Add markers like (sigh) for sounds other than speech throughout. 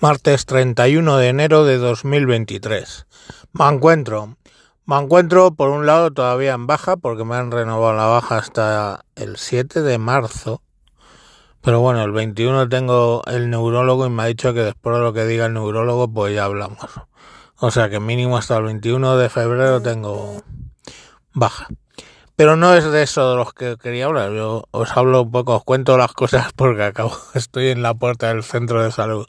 martes 31 de enero de 2023. Me encuentro, me encuentro por un lado todavía en baja porque me han renovado la baja hasta el 7 de marzo. Pero bueno, el 21 tengo el neurólogo y me ha dicho que después de lo que diga el neurólogo pues ya hablamos. O sea que mínimo hasta el 21 de febrero tengo baja. Pero no es de eso de los que quería hablar. Yo os hablo un poco, os cuento las cosas porque acabo, (laughs) estoy en la puerta del centro de salud.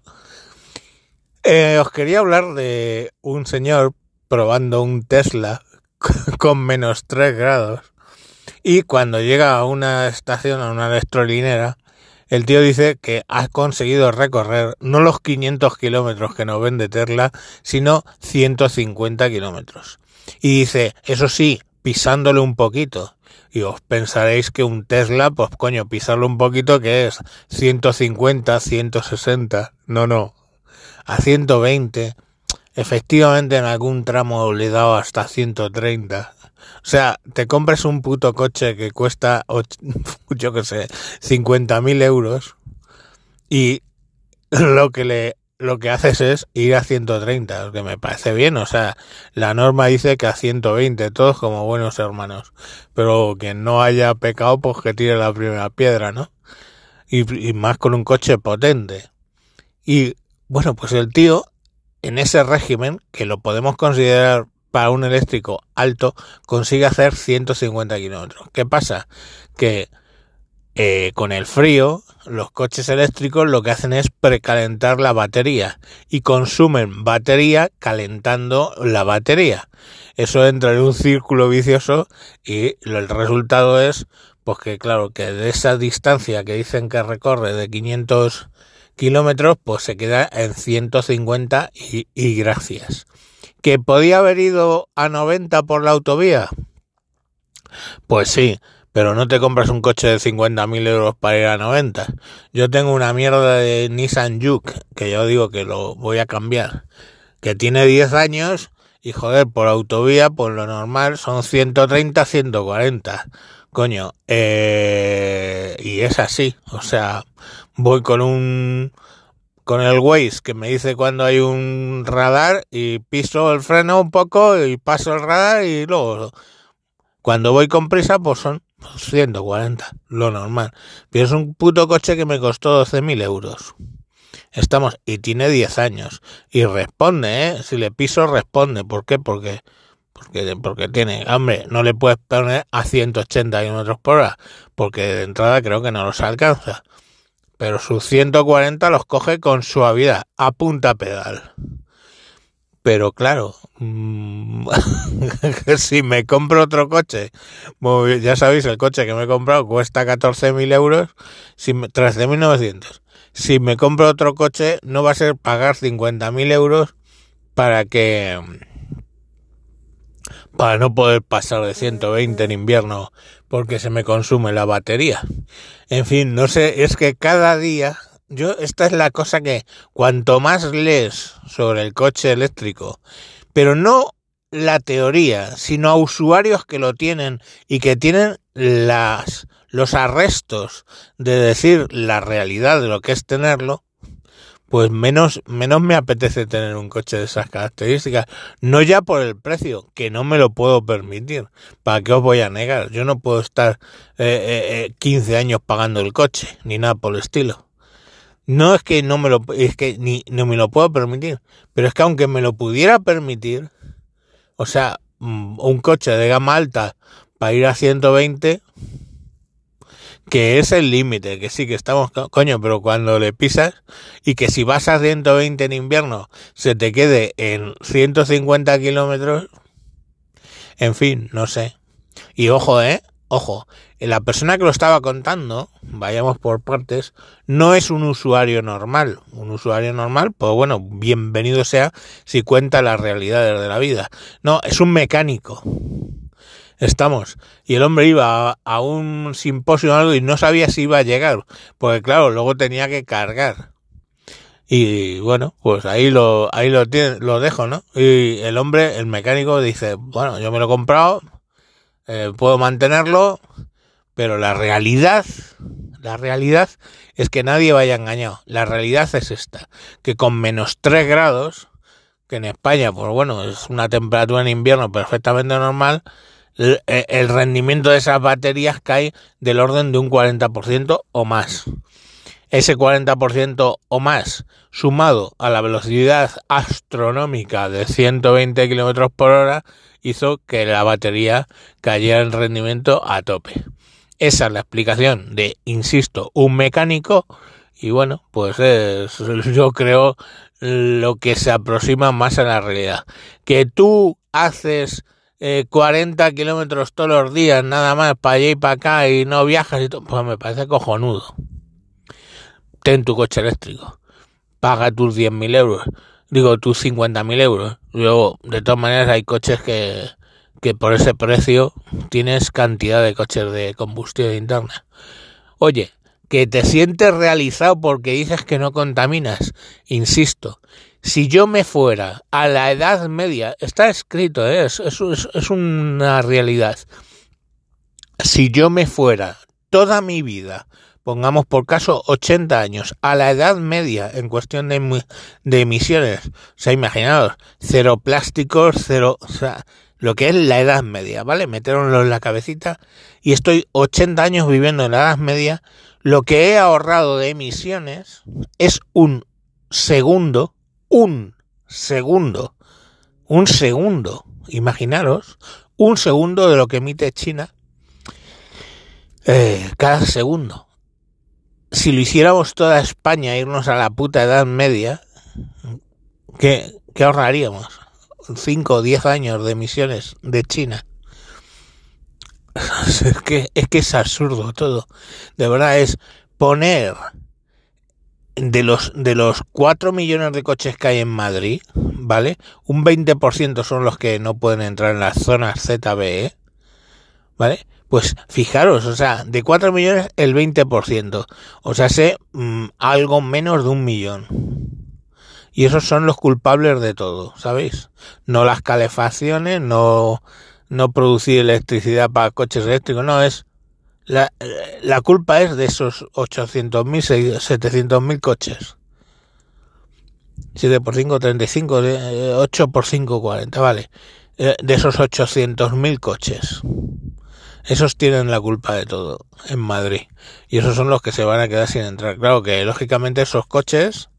Eh, os quería hablar de un señor probando un Tesla (laughs) con menos 3 grados y cuando llega a una estación, a una electrolinera, el tío dice que ha conseguido recorrer no los 500 kilómetros que nos vende Tesla, sino 150 kilómetros. Y dice, eso sí, pisándole un poquito. Y os pensaréis que un Tesla, pues coño, pisarlo un poquito, que es 150, 160. No, no, a 120, efectivamente en algún tramo le he dado hasta 130. O sea, te compras un puto coche que cuesta, (laughs) yo qué sé, 50.000 euros y lo que le lo que haces es ir a 130, lo que me parece bien, o sea, la norma dice que a 120, todos como buenos hermanos, pero que no haya pecado, pues que tire la primera piedra, ¿no? Y, y más con un coche potente. Y bueno, pues el tío, en ese régimen, que lo podemos considerar para un eléctrico alto, consigue hacer 150 kilómetros. ¿Qué pasa? Que eh, con el frío, los coches eléctricos lo que hacen es precalentar la batería y consumen batería calentando la batería. Eso entra en un círculo vicioso y el resultado es, pues que claro, que de esa distancia que dicen que recorre de 500 kilómetros, pues se queda en 150 y, y gracias. ¿Que podía haber ido a 90 por la autovía? Pues sí, pero no te compras un coche de 50.000 euros para ir a 90. Yo tengo una mierda de Nissan Juke, que yo digo que lo voy a cambiar, que tiene 10 años y joder, por autovía, por lo normal son 130, 140. Coño, eh, y es así, o sea, voy con un con el Waze que me dice cuando hay un radar y piso el freno un poco y paso el radar y luego cuando voy con prisa pues son 140, lo normal. Pero es un puto coche que me costó 12.000 euros. Estamos, y tiene 10 años. Y responde, ¿eh? Si le piso, responde. ¿Por qué? Porque, porque, tiene, hombre, no le puedes poner a 180 kilómetros por hora. Porque de entrada creo que no los alcanza pero sus 140 los coge con suavidad, a punta pedal. Pero claro, mm, (laughs) si me compro otro coche, ya sabéis, el coche que me he comprado cuesta 14.000 euros, si 13.900. Si me compro otro coche, no va a ser pagar 50.000 euros para que para no poder pasar de 120 en invierno porque se me consume la batería. En fin, no sé, es que cada día, yo, esta es la cosa que cuanto más lees sobre el coche eléctrico, pero no la teoría, sino a usuarios que lo tienen y que tienen las, los arrestos de decir la realidad de lo que es tenerlo, pues menos, menos me apetece tener un coche de esas características. No ya por el precio, que no me lo puedo permitir. ¿Para qué os voy a negar? Yo no puedo estar eh, eh, 15 eh, años pagando el coche, ni nada por el estilo. No es que no me lo, es que ni, no me lo puedo permitir, pero es que aunque me lo pudiera permitir, o sea, mm, un coche de gama alta para ir a 120, que es el límite, que sí que estamos, coño, pero cuando le pisas y que si vas a 120 en invierno se te quede en 150 kilómetros, en fin, no sé. Y ojo, eh, ojo, la persona que lo estaba contando, vayamos por partes, no es un usuario normal. Un usuario normal, pues bueno, bienvenido sea si cuenta las realidades de la vida. No, es un mecánico estamos. Y el hombre iba a, un simposio algo y no sabía si iba a llegar, porque claro, luego tenía que cargar. Y bueno, pues ahí lo, ahí lo tiene, lo dejo, ¿no? Y el hombre, el mecánico dice, bueno, yo me lo he comprado, eh, puedo mantenerlo, pero la realidad La realidad es que nadie vaya engañado. La realidad es esta, que con menos 3 grados, que en España, pues bueno, es una temperatura en invierno perfectamente normal, el rendimiento de esas baterías cae del orden de un 40% o más. Ese 40% o más, sumado a la velocidad astronómica de 120 km por hora, hizo que la batería cayera en rendimiento a tope. Esa es la explicación de, insisto, un mecánico y bueno, pues es, (laughs) yo creo lo que se aproxima más a la realidad. Que tú haces 40 eh, kilómetros todos los días nada más para allá y para acá y no viajas y pues me parece cojonudo. Ten tu coche eléctrico, paga tus 10.000 euros, digo tus 50.000 euros. Luego, de todas maneras, hay coches que, que por ese precio tienes cantidad de coches de combustión interna. Oye, que te sientes realizado porque dices que no contaminas. Insisto, si yo me fuera a la Edad Media, está escrito, ¿eh? es, es, una realidad. Si yo me fuera toda mi vida pongamos por caso 80 años, a la edad media en cuestión de, emisiones. O sea, imaginaos, cero plásticos, cero, o sea, lo que es la edad media, ¿vale? Meteroslo en la cabecita y estoy 80 años viviendo en la edad media. Lo que he ahorrado de emisiones es un segundo, un segundo, un segundo, imaginaros, un segundo de lo que emite China eh, cada segundo si lo hiciéramos toda España, irnos a la puta Edad Media, ¿qué, ahorraríamos? ¿Cinco o diez años de emisiones de China. (laughs) Es que es absurdo todo. De verdad es poner de los de los 4 millones de coches que hay en Madrid, ¿vale? Un 20% son los que no pueden entrar en las zonas ZBE, ¿vale? Pues fijaros, o sea, de 4 millones el 20%, o sea, sé mm, algo menos de un millón. Y esos son los culpables de todo, ¿sabéis? No las calefacciones, no, no producir electricidad para coches eléctricos, no, es la, la culpa es de esos 800.000, 700.000 coches. 7 por 5, 35, 8 por 5, 40, vale. Eh, de esos 800.000 coches. Esos tienen la culpa de todo en Madrid. Y esos son los que se van a quedar sin entrar. Claro que lógicamente esos coches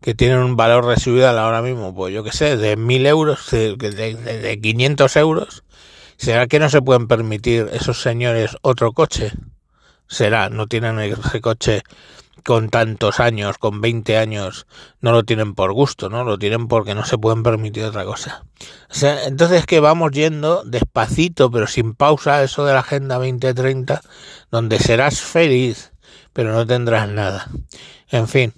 que tienen un valor residual ahora mismo, pues yo que sé, de mil euros, de, de, de 500 euros, ¿será que no se pueden permitir esos señores otro coche? Será, no tienen ese coche con tantos años, con 20 años, no lo tienen por gusto, ¿no? Lo tienen porque no se pueden permitir otra cosa. O sea, entonces que vamos yendo despacito, pero sin pausa, eso de la Agenda 2030, donde serás feliz, pero no tendrás nada. En fin,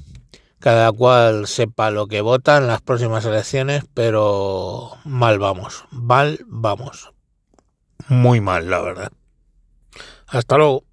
cada cual sepa lo que vota en las próximas elecciones, pero mal vamos, mal vamos. Muy mal, la verdad. Hasta luego.